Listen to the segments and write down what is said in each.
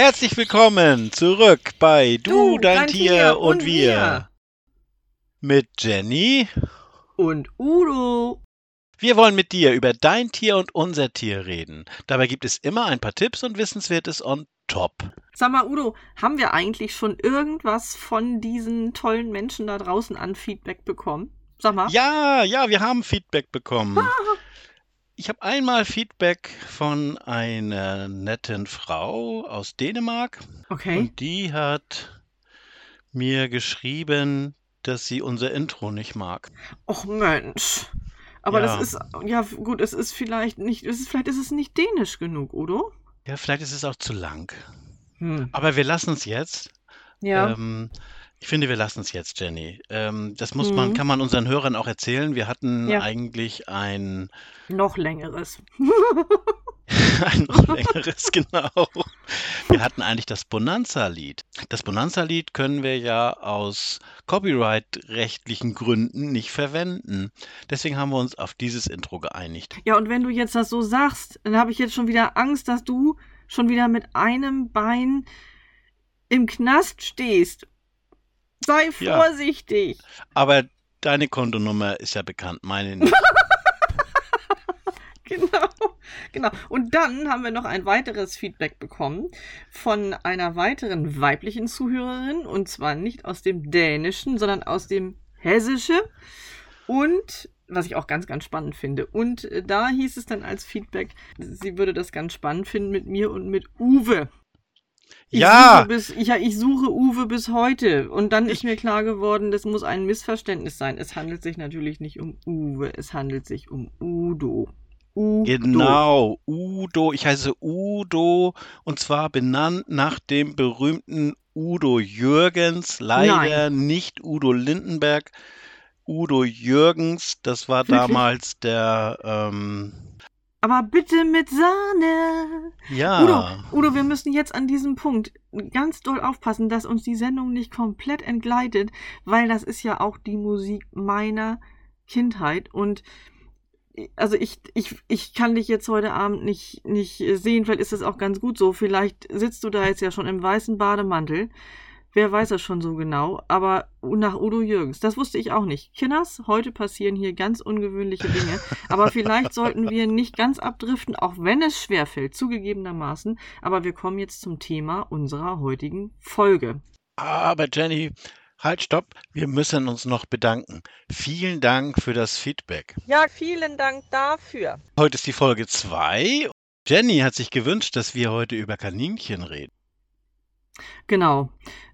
Herzlich willkommen zurück bei Du, dein, Tier, und wir. Mit Jenny. Und Udo. Wir wollen mit dir über dein Tier und unser Tier reden. Dabei gibt es immer ein paar Tipps und Wissenswertes on top. Sag mal, Udo, haben wir eigentlich schon irgendwas von diesen tollen Menschen da draußen an Feedback bekommen? Sag mal. Ja, ja, wir haben Feedback bekommen. Ich habe einmal Feedback von einer netten Frau aus Dänemark. Okay. Und die hat mir geschrieben, dass sie unser Intro nicht mag. Och Mensch. Aber Ja. das ist, ja gut, es ist vielleicht nicht, es ist, vielleicht ist es nicht dänisch genug, oder? Ja, vielleicht ist es auch zu lang. Hm. Aber wir lassen es jetzt. Ja. Ähm, ich finde, wir lassen es jetzt, Jenny. Ähm, das muss man, Mhm. kann man unseren Hörern auch erzählen. Wir hatten Ja. eigentlich ein, Noch längeres. ein noch längeres, genau. Wir hatten eigentlich das Bonanza-Lied. Das Bonanza-Lied können wir ja aus copyright-rechtlichen Gründen nicht verwenden. Deswegen haben wir uns auf dieses Intro geeinigt. Ja, und wenn du jetzt das so sagst, dann habe ich jetzt schon wieder Angst, dass du schon wieder mit einem Bein im Knast stehst. Sei Ja. vorsichtig. Aber deine Kontonummer ist ja bekannt, meine nicht. Genau, genau. Und dann haben wir noch ein weiteres Feedback bekommen von einer weiteren weiblichen Zuhörerin und zwar nicht aus dem Dänischen, sondern aus dem Hessische und was ich auch ganz, ganz spannend finde. Und äh, da hieß es dann als Feedback, sie würde das ganz spannend finden mit mir und mit Uwe. Ich Ja, Suche bis, ich, ich suche Uwe bis heute. Und dann ist mir klar geworden, das muss ein Missverständnis sein. Es handelt sich natürlich nicht um Uwe, es handelt sich um Udo. Udo. Genau, Udo. Ich heiße Udo und zwar benannt nach dem berühmten Udo Jürgens. Leider nicht Udo Lindenberg. Udo Jürgens, das war Wirklich? damals der, ähm, Aber bitte mit Sahne. ja, Udo, Udo, wir müssen jetzt an diesem Punkt ganz doll aufpassen, dass uns die Sendung nicht komplett entgleitet, weil das ist ja auch die Musik meiner Kindheit und also ich, ich, ich kann dich jetzt heute Abend nicht, nicht sehen, vielleicht ist das auch ganz gut so. Vielleicht sitzt du da jetzt ja schon im weißen Bademantel. Wer weiß das schon so genau, aber nach Udo Jürgens, das wusste ich auch nicht. Kinders, heute passieren hier ganz ungewöhnliche Dinge, aber vielleicht sollten wir nicht ganz abdriften, auch wenn es schwerfällt, zugegebenermaßen. Aber wir kommen jetzt zum Thema unserer heutigen Folge. aber Jenny, halt, stopp, wir müssen uns noch bedanken. Vielen Dank für das Feedback. Ja, vielen Dank dafür. Heute ist die Folge 2. Jenny hat sich gewünscht, dass wir heute über Kaninchen reden. Genau.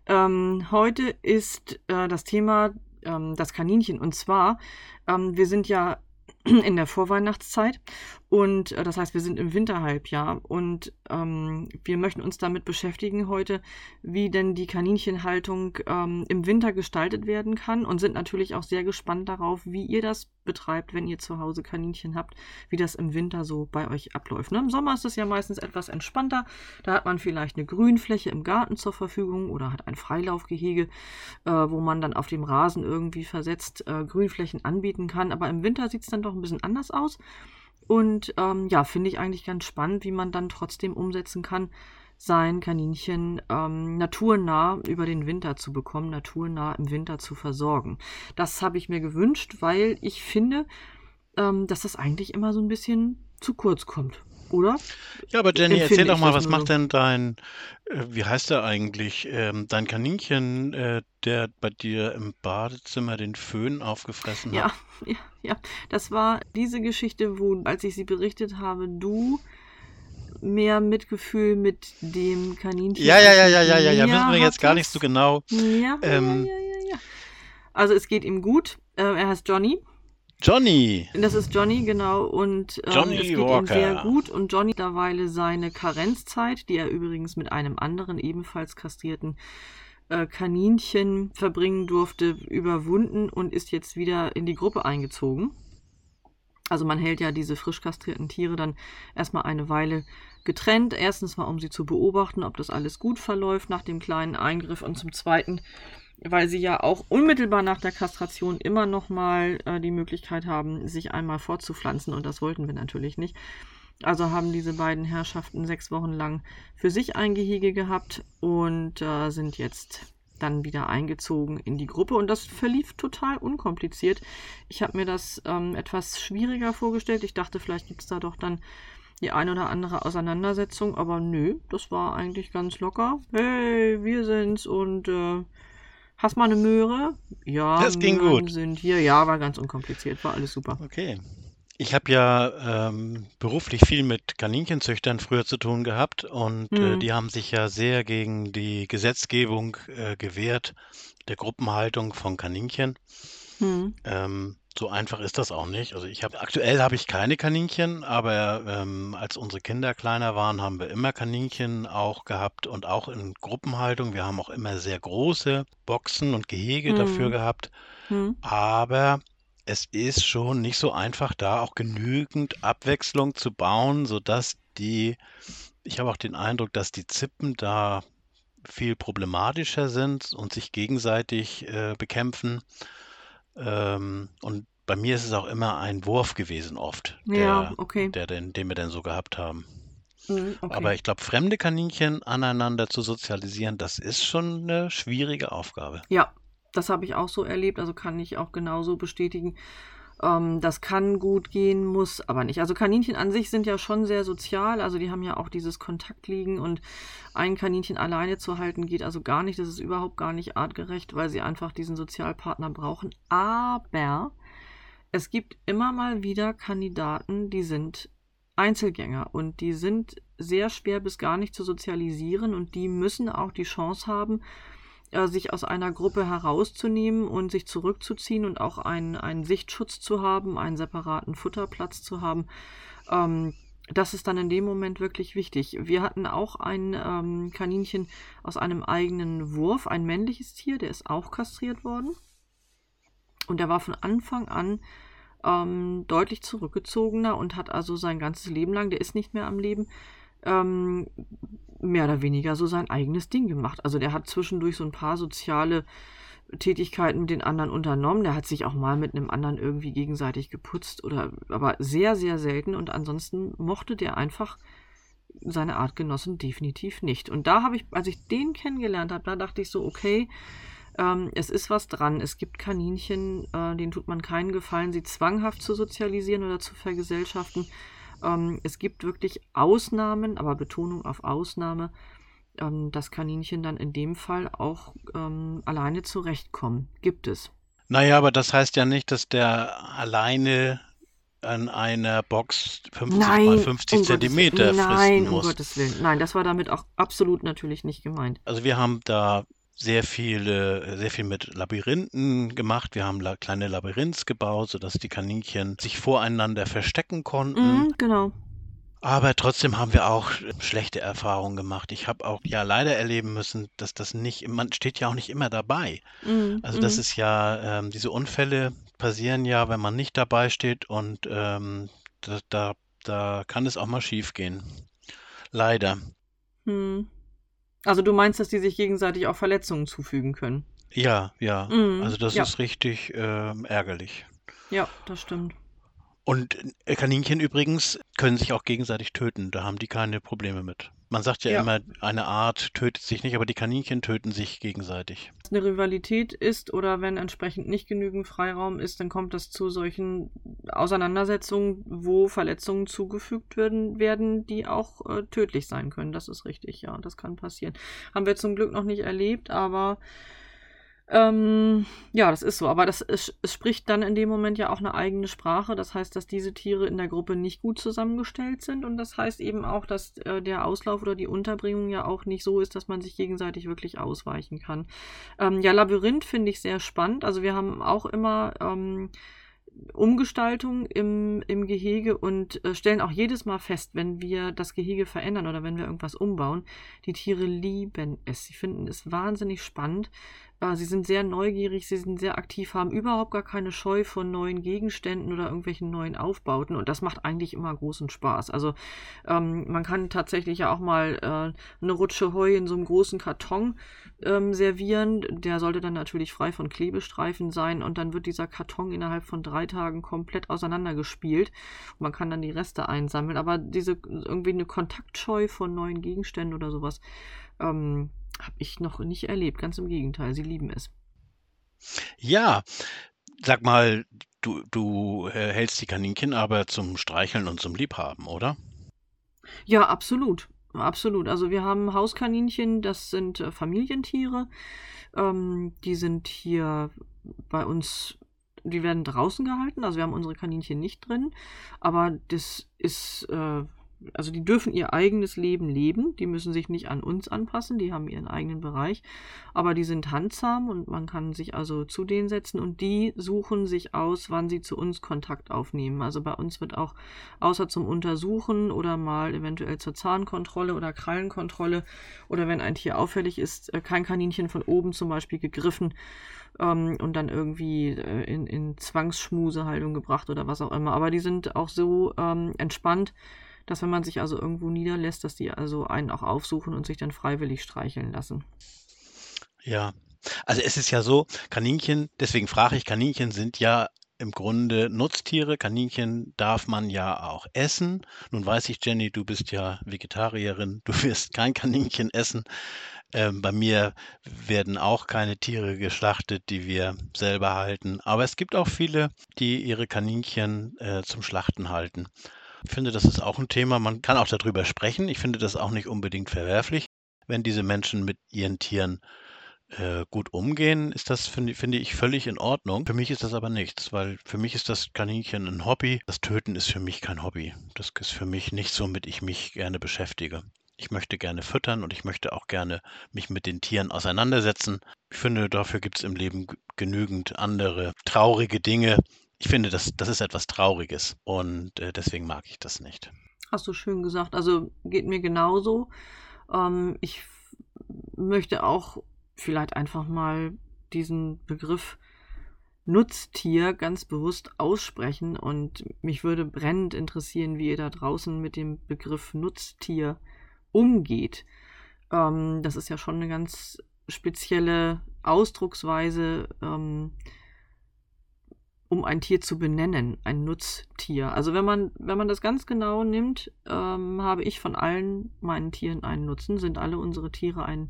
Ähm, heute ist äh, das Thema ähm, das Kaninchen. Und zwar, ähm, wir sind ja in der Vorweihnachtszeit und äh, das heißt, wir sind im Winterhalbjahr und ähm, wir möchten uns damit beschäftigen heute, wie denn die Kaninchenhaltung ähm, im Winter gestaltet werden kann und sind natürlich auch sehr gespannt darauf, wie ihr das betreibt, wenn ihr zu Hause Kaninchen habt, wie das im Winter so bei euch abläuft. Ne? Im Sommer ist es ja meistens etwas entspannter. Da hat man vielleicht eine Grünfläche im Garten zur Verfügung oder hat ein Freilaufgehege, äh, wo man dann auf dem Rasen irgendwie versetzt äh, Grünflächen anbieten kann. Aber im Winter sieht es dann doch ein bisschen anders aus. Und ähm, ja, finde ich eigentlich ganz spannend, wie man dann trotzdem umsetzen kann, sein Kaninchen ähm, naturnah über den Winter zu bekommen, naturnah im Winter zu versorgen. Das habe ich mir gewünscht, weil ich finde, ähm, dass das eigentlich immer so ein bisschen zu kurz kommt, oder? Ja, aber Jenny, Empfinde erzähl doch mal, was macht denn dein, äh, wie heißt der eigentlich, ähm, dein Kaninchen, äh, der bei dir im Badezimmer den Föhn aufgefressen Ja, hat? ja, ja. Das war diese Geschichte, wo, als ich sie berichtet habe, du mehr Mitgefühl mit dem Kaninchen. Ja, ja, ja, ja, ja, ja, ja, müssen wir jetzt gar nicht so genau. Ja, Ähm, ja, ja, ja, ja. Also es geht ihm gut. Äh, er heißt Johnny. Johnny, Das ist Johnny, genau. Und ähm, Johnny es geht ihm Walker. sehr gut. Und Johnny mittlerweile seine Karenzzeit, die er übrigens mit einem anderen ebenfalls kastrierten äh, Kaninchen verbringen durfte, überwunden und ist jetzt wieder in die Gruppe eingezogen. Also man hält ja diese frisch kastrierten Tiere dann erstmal eine Weile getrennt. Erstens mal, um sie zu beobachten, ob das alles gut verläuft nach dem kleinen Eingriff. Und zum Zweiten, weil sie ja auch unmittelbar nach der Kastration immer noch mal äh, die Möglichkeit haben, sich einmal fortzupflanzen. Und das wollten wir natürlich nicht. Also haben diese beiden Herrschaften sechs Wochen lang für sich ein Gehege gehabt und äh, sind jetzt dann wieder eingezogen in die Gruppe und das verlief total unkompliziert. Ich habe mir das ähm, etwas schwieriger vorgestellt. Ich dachte, vielleicht gibt es da doch dann die ein oder andere Auseinandersetzung, aber nö, das war eigentlich ganz locker. Hey, wir sind's und äh, hast mal eine Möhre? Ja, das ging Möhren gut. sind hier. Ja, war ganz unkompliziert, war alles super. Okay. Ich habe ja ähm, beruflich viel mit Kaninchenzüchtern früher zu tun gehabt und äh, Hm. die haben sich ja sehr gegen die Gesetzgebung äh, gewehrt, der Gruppenhaltung von Kaninchen. Hm. Ähm, so einfach ist das auch nicht. Also ich habe aktuell habe ich keine Kaninchen, aber ähm, als unsere Kinder kleiner waren, haben wir immer Kaninchen auch gehabt und auch in Gruppenhaltung. Wir haben auch immer sehr große Boxen und Gehege dafür Hm. gehabt. Hm. Aber es ist schon nicht so einfach, da auch genügend Abwechslung zu bauen, sodass die, ich habe auch den Eindruck, dass die Zippen da viel problematischer sind und sich gegenseitig äh, bekämpfen. Ähm, und bei mir ist es auch immer ein Wurf gewesen, oft, Ja, der, okay. der den, den wir dann so gehabt haben. Hm, Aber okay. ich glaube, fremde Kaninchen aneinander zu sozialisieren, das ist schon eine schwierige Aufgabe. Ja, das habe ich auch so erlebt, also kann ich auch genauso bestätigen. Ähm, das kann gut gehen, muss aber nicht. Also Kaninchen an sich sind ja schon sehr sozial, also die haben ja auch dieses Kontaktliegen und ein Kaninchen alleine zu halten geht also gar nicht. Das ist überhaupt gar nicht artgerecht, weil sie einfach diesen Sozialpartner brauchen. Aber es gibt immer mal wieder Kandidaten, die sind Einzelgänger und die sind sehr schwer bis gar nicht zu sozialisieren und die müssen auch die Chance haben, äh, sich aus einer Gruppe herauszunehmen und sich zurückzuziehen und auch einen, einen Sichtschutz zu haben, einen separaten Futterplatz zu haben. Ähm, das ist dann in dem Moment wirklich wichtig. Wir hatten auch ein ähm, Kaninchen aus einem eigenen Wurf, ein männliches Tier, der ist auch kastriert worden. Und der war von Anfang an ähm, deutlich zurückgezogener und hat also sein ganzes Leben lang, der ist nicht mehr am Leben, ähm, mehr oder weniger so sein eigenes Ding gemacht. Also der hat zwischendurch so ein paar soziale Tätigkeiten mit den anderen unternommen. Der hat sich auch mal mit einem anderen irgendwie gegenseitig geputzt oder aber sehr, sehr selten und ansonsten mochte der einfach seine Artgenossen definitiv nicht. Und da habe ich, als ich den kennengelernt habe, da dachte ich so, okay, ähm, es ist was dran. Es gibt Kaninchen, äh, denen tut man keinen Gefallen, sie zwanghaft zu sozialisieren oder zu vergesellschaften. Ähm, es gibt wirklich Ausnahmen, aber Betonung auf Ausnahme, ähm, dass Kaninchen dann in dem Fall auch ähm, alleine zurechtkommen. Gibt es. Naja, aber das heißt ja nicht, dass der alleine an einer Box 50 mal Nein, 50 um Gottes. Zentimeter Nein, fristen um muss. Gottes Willen. Nein, das war damit auch absolut natürlich nicht gemeint. Also wir haben da sehr viele, sehr viel mit Labyrinthen gemacht. Wir haben la kleine Labyrinths gebaut, sodass die Kaninchen sich voreinander verstecken konnten. Mhm, genau. Aber trotzdem haben wir auch schlechte Erfahrungen gemacht. Ich habe auch ja leider erleben müssen, dass das nicht, man steht ja auch nicht immer dabei. Mhm, Also das mhm. ist ja, ähm, diese Unfälle passieren ja, wenn man nicht dabei steht und ähm, da, da, da kann es auch mal schief gehen. Leider. Hm. Also du meinst, dass die sich gegenseitig auch Verletzungen zufügen können? Ja, ja. Mhm, Also das ja. ist richtig ähm, ärgerlich. Ja, das stimmt. Und äh, Kaninchen übrigens können sich auch gegenseitig töten. Da haben die keine Probleme mit. Man sagt ja Ja. immer, eine Art tötet sich nicht, aber die Kaninchen töten sich gegenseitig. Wenn eine Rivalität ist oder wenn entsprechend nicht genügend Freiraum ist, dann kommt es zu solchen Auseinandersetzungen, wo Verletzungen zugefügt werden, werden die auch äh, tödlich sein können. Das ist richtig, ja, das kann passieren. Haben wir zum Glück noch nicht erlebt, aber ähm, ja, das ist so. Aber das es, es spricht dann in dem Moment ja auch eine eigene Sprache. Das heißt, dass diese Tiere in der Gruppe nicht gut zusammengestellt sind. Und das heißt eben auch, dass äh, der Auslauf oder die Unterbringung ja auch nicht so ist, dass man sich gegenseitig wirklich ausweichen kann. Ähm, ja, Labyrinth finde ich sehr spannend. Also wir haben auch immer ähm, Umgestaltung im, im Gehege und äh, stellen auch jedes Mal fest, wenn wir das Gehege verändern oder wenn wir irgendwas umbauen, die Tiere lieben es. Sie finden es wahnsinnig spannend, sie sind sehr neugierig, sie sind sehr aktiv, haben überhaupt gar keine Scheu vor neuen Gegenständen oder irgendwelchen neuen Aufbauten und das macht eigentlich immer großen Spaß. Also ähm, man kann tatsächlich ja auch mal äh, eine Rutsche Heu in so einem großen Karton ähm, servieren. Der sollte dann natürlich frei von Klebestreifen sein und dann wird dieser Karton innerhalb von drei Tagen komplett auseinandergespielt. Und man kann dann die Reste einsammeln, aber diese irgendwie eine Kontaktscheu von neuen Gegenständen oder sowas. Ähm, habe ich noch nicht erlebt. Ganz im Gegenteil, sie lieben es. Ja, sag mal, du, du äh, hältst die Kaninchen aber zum Streicheln und zum Liebhaben, oder? Ja, absolut. Absolut. Also wir haben Hauskaninchen, das sind äh, Familientiere. Ähm, die sind hier bei uns, die werden draußen gehalten. Also wir haben unsere Kaninchen nicht drin. Aber das ist äh, also die dürfen ihr eigenes Leben leben, die müssen sich nicht an uns anpassen, die haben ihren eigenen Bereich, aber die sind handsam und man kann sich also zu denen setzen und die suchen sich aus, wann sie zu uns Kontakt aufnehmen. Also bei uns wird auch außer zum Untersuchen oder mal eventuell zur Zahnkontrolle oder Krallenkontrolle oder wenn ein Tier auffällig ist, äh, kein Kaninchen von oben zum Beispiel gegriffen ähm, und dann irgendwie äh, in, in Zwangsschmusehaltung gebracht oder was auch immer. Aber die sind auch so ähm, entspannt, dass wenn man sich also irgendwo niederlässt, dass die also einen auch aufsuchen und sich dann freiwillig streicheln lassen. Ja, also es ist ja so, Kaninchen, deswegen frage ich, Kaninchen sind ja im Grunde Nutztiere. Kaninchen darf man ja auch essen. Nun weiß ich, Jenny, du bist ja Vegetarierin, du wirst kein Kaninchen essen. Ähm, bei mir werden auch keine Tiere geschlachtet, die wir selber halten. Aber es gibt auch viele, die ihre Kaninchen äh, zum Schlachten halten. Ich finde, das ist auch ein Thema. Man kann auch darüber sprechen. Ich finde das auch nicht unbedingt verwerflich. Wenn diese Menschen mit ihren Tieren äh, gut umgehen, ist das, finde, finde ich, völlig in Ordnung. Für mich ist das aber nichts, weil für mich ist das Kaninchen ein Hobby. Das Töten ist für mich kein Hobby. Das ist für mich nicht so, mit ich mich gerne beschäftige. Ich möchte gerne füttern und ich möchte auch gerne mich mit den Tieren auseinandersetzen. Ich finde, dafür gibt es im Leben genügend andere traurige Dinge, ich finde, das, das ist etwas Trauriges und äh, deswegen mag ich das nicht. Hast du schön gesagt. Also geht mir genauso. Ähm, ich möchte auch vielleicht einfach mal diesen Begriff Nutztier ganz bewusst aussprechen und mich würde brennend interessieren, wie ihr da draußen mit dem Begriff Nutztier umgeht. Ähm, das ist ja schon eine ganz spezielle Ausdrucksweise. Ähm, um ein Tier zu benennen, ein Nutztier. Also wenn man, wenn man das ganz genau nimmt, ähm, habe ich von allen meinen Tieren einen Nutzen, sind alle unsere Tiere ein,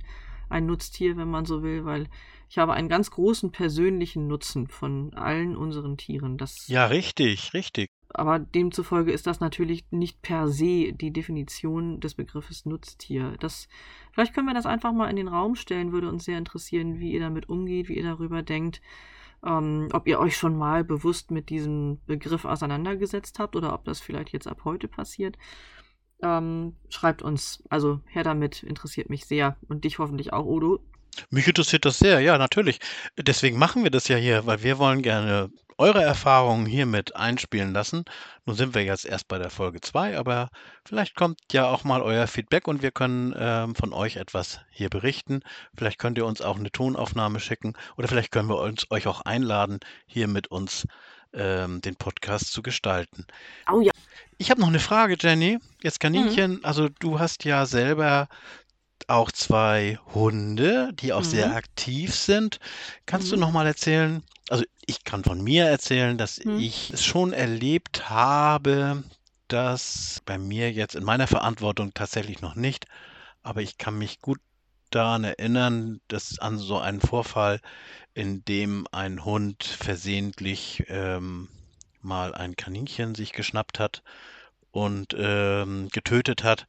ein Nutztier, wenn man so will, weil ich habe einen ganz großen persönlichen Nutzen von allen unseren Tieren. Das, ja, richtig, richtig. Aber demzufolge ist das natürlich nicht per se die Definition des Begriffes Nutztier. Das, vielleicht können wir das einfach mal in den Raum stellen, würde uns sehr interessieren, wie ihr damit umgeht, wie ihr darüber denkt ähm, ob ihr euch schon mal bewusst mit diesem Begriff auseinandergesetzt habt oder ob das vielleicht jetzt ab heute passiert. Ähm, schreibt uns, also her damit, interessiert mich sehr und dich hoffentlich auch, Odo. Mich interessiert das sehr, ja, natürlich. Deswegen machen wir das ja hier, weil wir wollen gerne eure Erfahrungen hiermit einspielen lassen. Nun sind wir jetzt erst bei der Folge 2, aber vielleicht kommt ja auch mal euer Feedback und wir können ähm, von euch etwas hier berichten. Vielleicht könnt ihr uns auch eine Tonaufnahme schicken oder vielleicht können wir uns, euch auch einladen, hier mit uns ähm, den Podcast zu gestalten. Oh ja. Ich habe noch eine Frage, Jenny. Jetzt Kaninchen, mhm. also du hast ja selber auch zwei Hunde, die auch mhm. sehr aktiv sind. Kannst mhm. du noch mal erzählen? Also ich kann von mir erzählen, dass mhm. ich es schon erlebt habe, dass bei mir jetzt in meiner Verantwortung tatsächlich noch nicht, aber ich kann mich gut daran erinnern, dass an so einen Vorfall, in dem ein Hund versehentlich ähm, mal ein Kaninchen sich geschnappt hat und ähm, getötet hat.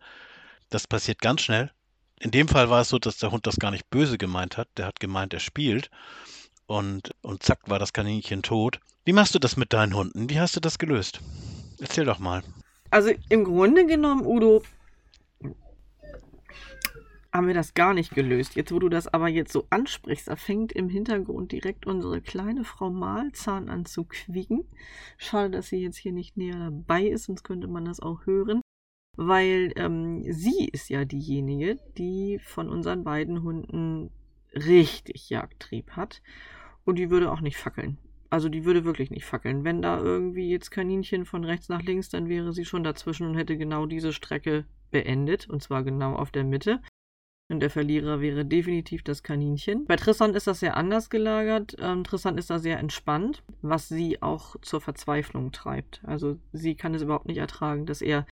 Das passiert ganz schnell in dem Fall war es so, dass der Hund das gar nicht böse gemeint hat. Der hat gemeint, er spielt. Und, und zack war das Kaninchen tot. Wie machst du das mit deinen Hunden? Wie hast du das gelöst? Erzähl doch mal. Also im Grunde genommen, Udo, haben wir das gar nicht gelöst. Jetzt, wo du das aber jetzt so ansprichst, da fängt im Hintergrund direkt unsere kleine Frau Mahlzahn an zu quieken. Schade, dass sie jetzt hier nicht näher dabei ist, sonst könnte man das auch hören weil ähm, sie ist ja diejenige, die von unseren beiden Hunden richtig Jagdtrieb hat. Und die würde auch nicht fackeln. Also die würde wirklich nicht fackeln. Wenn da irgendwie jetzt Kaninchen von rechts nach links, dann wäre sie schon dazwischen und hätte genau diese Strecke beendet. Und zwar genau auf der Mitte. Und der Verlierer wäre definitiv das Kaninchen. Bei Tristan ist das sehr anders gelagert. Ähm, Tristan ist da sehr entspannt, was sie auch zur Verzweiflung treibt. Also sie kann es überhaupt nicht ertragen, dass er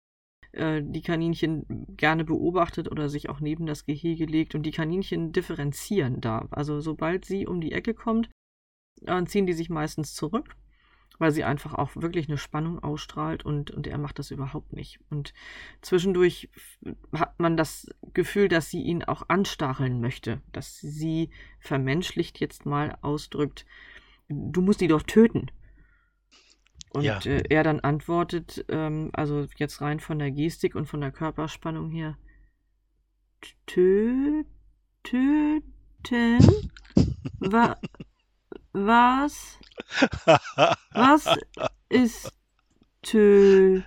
äh, die Kaninchen gerne beobachtet oder sich auch neben das Gehege legt. Und die Kaninchen differenzieren da. Also sobald sie um die Ecke kommt, äh, ziehen die sich meistens zurück weil sie einfach auch wirklich eine Spannung ausstrahlt und, und er macht das überhaupt nicht. Und zwischendurch hat man das Gefühl, dass sie ihn auch anstacheln möchte, dass sie vermenschlicht jetzt mal ausdrückt, du musst die doch töten. Und ja. äh, er dann antwortet, ähm, also jetzt rein von der Gestik und von der Körperspannung her, töten? Wa was? Was ist töten?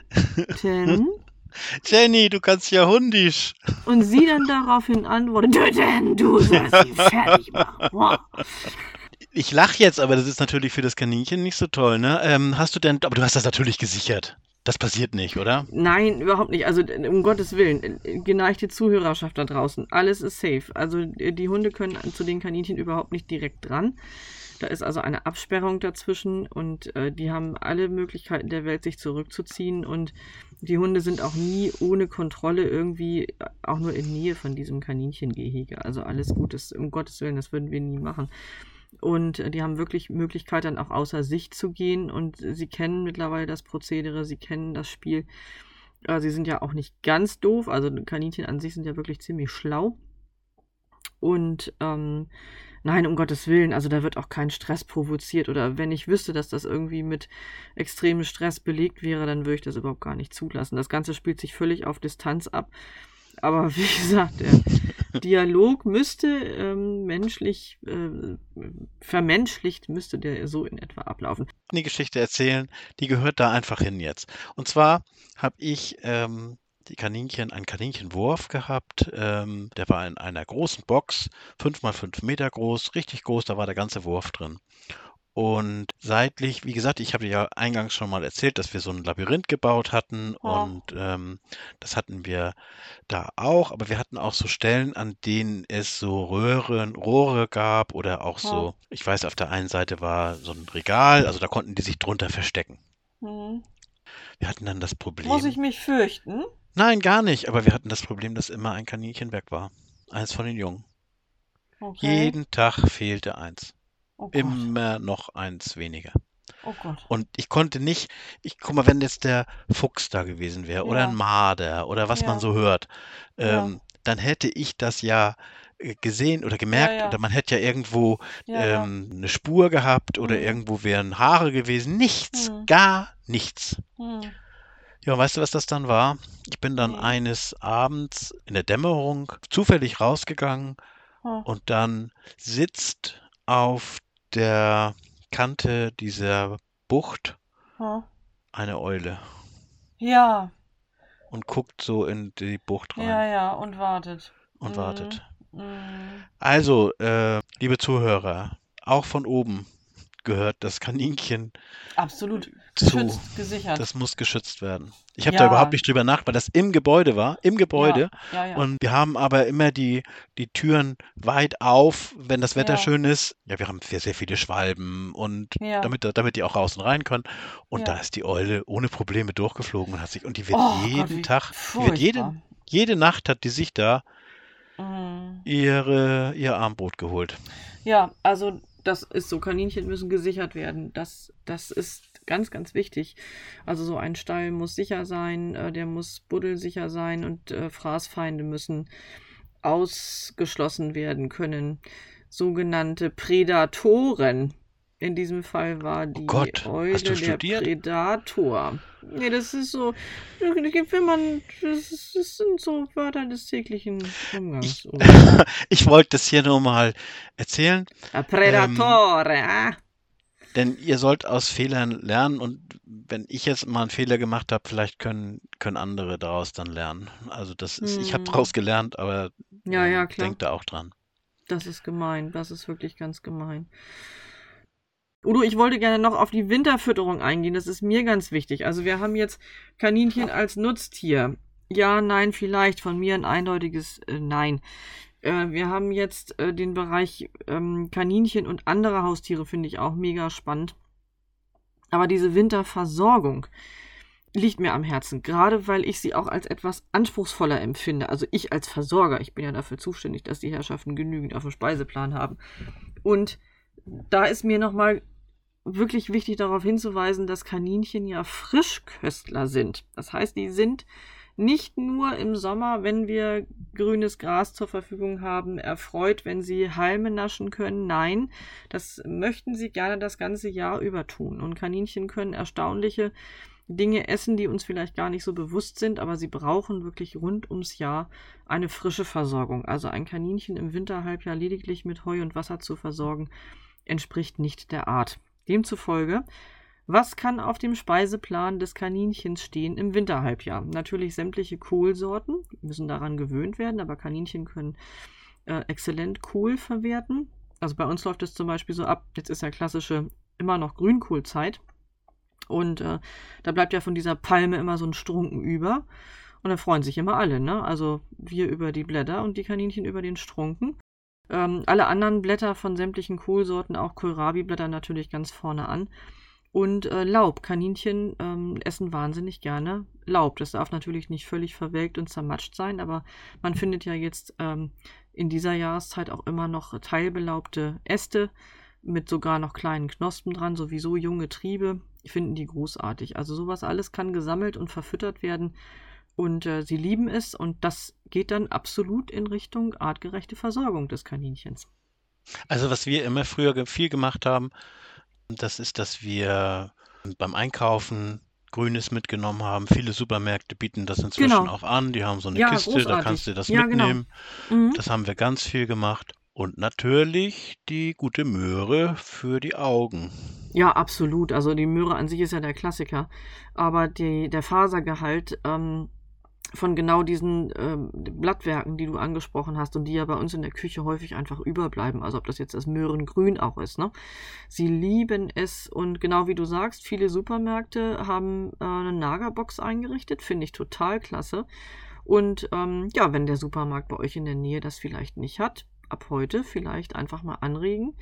Jenny, du kannst ja hundisch. Und sie dann daraufhin antwortet, töten, du sollst sie fertig machen. Wow. Ich lache jetzt, aber das ist natürlich für das Kaninchen nicht so toll, ne? Ähm, hast du denn, aber du hast das natürlich gesichert. Das passiert nicht, oder? Nein, überhaupt nicht. Also um Gottes Willen, geneigte Zuhörerschaft da draußen, alles ist safe. Also die Hunde können zu den Kaninchen überhaupt nicht direkt dran. Da ist also eine Absperrung dazwischen und äh, die haben alle Möglichkeiten der Welt, sich zurückzuziehen und die Hunde sind auch nie ohne Kontrolle irgendwie äh, auch nur in Nähe von diesem Kaninchengehege. Also alles Gutes, um Gottes Willen, das würden wir nie machen. Und äh, die haben wirklich Möglichkeit, dann auch außer Sicht zu gehen und sie kennen mittlerweile das Prozedere, sie kennen das Spiel. Äh, sie sind ja auch nicht ganz doof, also Kaninchen an sich sind ja wirklich ziemlich schlau. Und ähm, Nein, um Gottes Willen, also da wird auch kein Stress provoziert oder wenn ich wüsste, dass das irgendwie mit extremem Stress belegt wäre, dann würde ich das überhaupt gar nicht zulassen. Das Ganze spielt sich völlig auf Distanz ab. Aber wie gesagt, der Dialog müsste ähm, menschlich, äh, vermenschlicht, müsste der so in etwa ablaufen. Eine Geschichte erzählen, die gehört da einfach hin jetzt. Und zwar habe ich ähm, die Kaninchen, einen Kaninchenwurf gehabt. Ähm, der war in einer großen Box, 5 mal 5 Meter groß, richtig groß, da war der ganze Wurf drin. Und seitlich, wie gesagt, ich habe ja eingangs schon mal erzählt, dass wir so ein Labyrinth gebaut hatten ja. und ähm, das hatten wir da auch, aber wir hatten auch so Stellen, an denen es so Röhren, Rohre gab oder auch ja. so, ich weiß, auf der einen Seite war so ein Regal, also da konnten die sich drunter verstecken. Mhm. Wir hatten dann das Problem. Muss ich mich fürchten? Nein, gar nicht. Aber wir hatten das Problem, dass immer ein Kaninchen weg war. Eins von den Jungen. Okay. Jeden Tag fehlte eins. Oh immer noch eins weniger. Oh Gott. Und ich konnte nicht, ich guck mal, wenn jetzt der Fuchs da gewesen wäre ja. oder ein Marder oder was ja. man so hört, ähm, ja. dann hätte ich das ja äh, gesehen oder gemerkt oder man hätte ja irgendwo ähm, eine Spur gehabt oder hm. irgendwo wären Haare gewesen. Nichts, hm. gar nichts. Hm. Ja, weißt du, was das dann war? Ich bin dann eines Abends in der Dämmerung zufällig rausgegangen oh. und dann sitzt auf der Kante dieser Bucht oh. eine Eule. Ja. Und guckt so in die Bucht rein. Ja, ja, und wartet. Und mhm. wartet. Mhm. Also, äh, liebe Zuhörer, auch von oben gehört das Kaninchen Absolut. Geschützt, zu, gesichert. Das muss geschützt werden. Ich habe ja. da überhaupt nicht drüber nach, weil das im Gebäude war, im Gebäude. Ja, ja, und wir haben aber immer die, die Türen weit auf, wenn das Wetter schön ist. Ja, wir haben sehr, sehr viele Schwalben und damit, damit die auch raus und rein können. Und da ist die Eule ohne Probleme durchgeflogen und hat sich, und die wird oh, jeden Gott, Tag, die wird jede, jede Nacht hat die sich da mhm. ihre, ihr Armbrot geholt. Ja, also das ist so, Kaninchen müssen gesichert werden. Das, das ist ganz, ganz wichtig. Also so ein Stall muss sicher sein, äh, der muss buddelsicher sein und äh, Fraßfeinde müssen ausgeschlossen werden können. Sogenannte Prädatoren. In diesem Fall war die oh Gott, Eule der? Prädator. Nee, das ist so, wenn man, das, das sind so Wörter des täglichen Umgangs. Ich, ich wollte das hier nur mal erzählen. Predatore, ähm, ah. Denn ihr sollt aus Fehlern lernen und wenn ich jetzt mal einen Fehler gemacht habe, vielleicht können, können andere daraus dann lernen. Also das ist, hm. ich habe daraus gelernt, aber ja, ja, denkt da auch dran. Das ist gemein. Das ist wirklich ganz gemein. Udo, ich wollte gerne noch auf die Winterfütterung eingehen. Das ist mir ganz wichtig. Also wir haben jetzt Kaninchen als Nutztier. Ja, nein, vielleicht. Von mir ein eindeutiges äh, Nein. Äh, wir haben jetzt äh, den Bereich ähm, Kaninchen und andere Haustiere, finde ich auch mega spannend. Aber diese Winterversorgung liegt mir am Herzen, gerade weil ich sie auch als etwas anspruchsvoller empfinde. Also ich als Versorger, ich bin ja dafür zuständig, dass die Herrschaften genügend auf dem Speiseplan haben. Und da ist mir nochmal wirklich wichtig darauf hinzuweisen, dass Kaninchen ja Frischköstler sind. Das heißt, die sind nicht nur im Sommer, wenn wir grünes Gras zur Verfügung haben, erfreut, wenn sie Halme naschen können. Nein, das möchten sie gerne das ganze Jahr über tun. Und Kaninchen können erstaunliche Dinge essen, die uns vielleicht gar nicht so bewusst sind, aber sie brauchen wirklich rund ums Jahr eine frische Versorgung. Also ein Kaninchen im Winterhalbjahr lediglich mit Heu und Wasser zu versorgen, entspricht nicht der Art. Demzufolge, was kann auf dem Speiseplan des Kaninchens stehen im Winterhalbjahr? Natürlich sämtliche Kohlsorten, müssen daran gewöhnt werden, aber Kaninchen können äh, exzellent Kohl verwerten. Also bei uns läuft es zum Beispiel so ab, jetzt ist ja klassische immer noch Grünkohlzeit. Und äh, da bleibt ja von dieser Palme immer so ein Strunken über. Und da freuen sich immer alle, ne? Also wir über die Blätter und die Kaninchen über den Strunken. Ähm, alle anderen Blätter von sämtlichen Kohlsorten, auch Kohlrabi-Blätter natürlich ganz vorne an. Und äh, Laub. Kaninchen ähm, essen wahnsinnig gerne Laub. Das darf natürlich nicht völlig verwelkt und zermatscht sein, aber man findet ja jetzt ähm, in dieser Jahreszeit auch immer noch teilbelaubte Äste mit sogar noch kleinen Knospen dran, sowieso junge Triebe. Finden die großartig. Also sowas alles kann gesammelt und verfüttert werden. Und äh, sie lieben es und das geht dann absolut in Richtung artgerechte Versorgung des Kaninchens. Also was wir immer früher viel gemacht haben, das ist, dass wir beim Einkaufen Grünes mitgenommen haben. Viele Supermärkte bieten das inzwischen Genau. auch an. Die haben so eine Ja, Kiste, da großartig. kannst du das Ja, genau. mitnehmen. Mhm. Das haben wir ganz viel gemacht. Und natürlich die gute Möhre für die Augen. Ja, absolut. Also die Möhre an sich ist ja der Klassiker. Aber die, der Fasergehalt ähm, von genau diesen ähm, Blattwerken, die du angesprochen hast und die ja bei uns in der Küche häufig einfach überbleiben, also ob das jetzt das Möhrengrün auch ist, ne? Sie lieben es und genau wie du sagst, viele Supermärkte haben äh, eine Nagerbox eingerichtet, finde ich total klasse. Und ähm, ja, wenn der Supermarkt bei euch in der Nähe das vielleicht nicht hat, ab heute vielleicht einfach mal anregen,